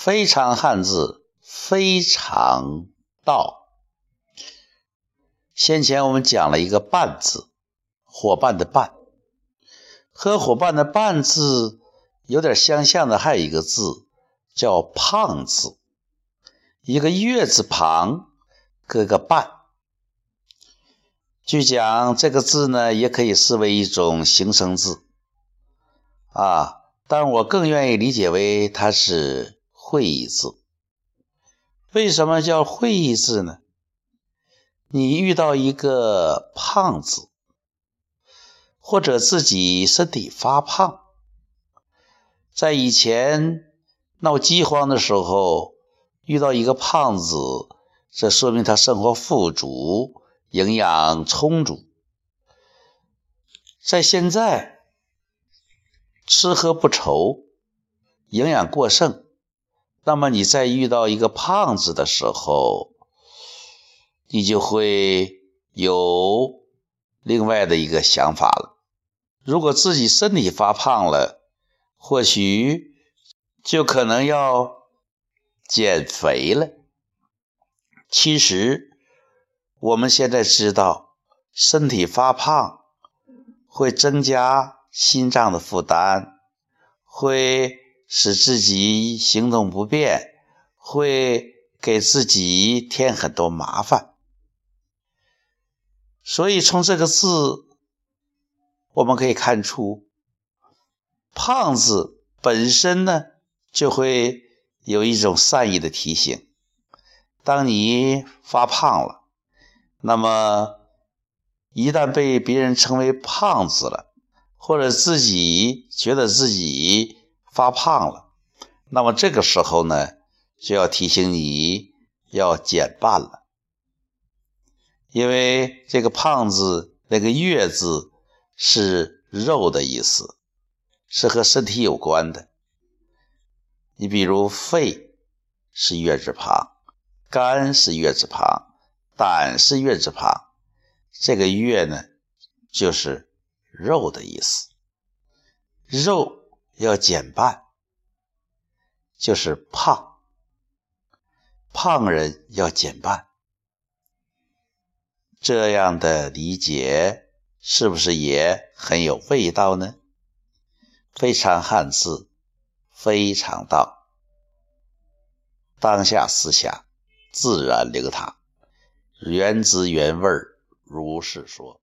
非常汉字，非常道。先前我们讲了一个“伴”字，伙伴的“伴”，和伙伴的“伴”字有点相像的，还有一个字叫“胖”字，一个月字旁，搁个“伴”。据讲，这个字呢，也可以视为一种形声字啊，但我更愿意理解为它是。会意字，为什么叫会意字呢？你遇到一个胖子，或者自己身体发胖，在以前闹饥荒的时候，遇到一个胖子，这说明他生活富足，营养充足。在现在，吃喝不愁，营养过剩。那么你在遇到一个胖子的时候，你就会有另外的一个想法了。如果自己身体发胖了，或许就可能要减肥了。其实我们现在知道，身体发胖会增加心脏的负担，会。使自己行动不便，会给自己添很多麻烦。所以从这个字，我们可以看出，“胖”子本身呢，就会有一种善意的提醒。当你发胖了，那么一旦被别人称为胖子了，或者自己觉得自己，发胖了，那么这个时候呢，就要提醒你要减半了，因为这个“胖”字那个“月”字是肉的意思，是和身体有关的。你比如肺是月字旁，肝是月字旁，胆是月字旁，这个“月”呢，就是肉的意思，肉。要减半，就是胖，胖人要减半，这样的理解是不是也很有味道呢？非常汉字，非常道，当下思想自然流淌，原汁原味如是说。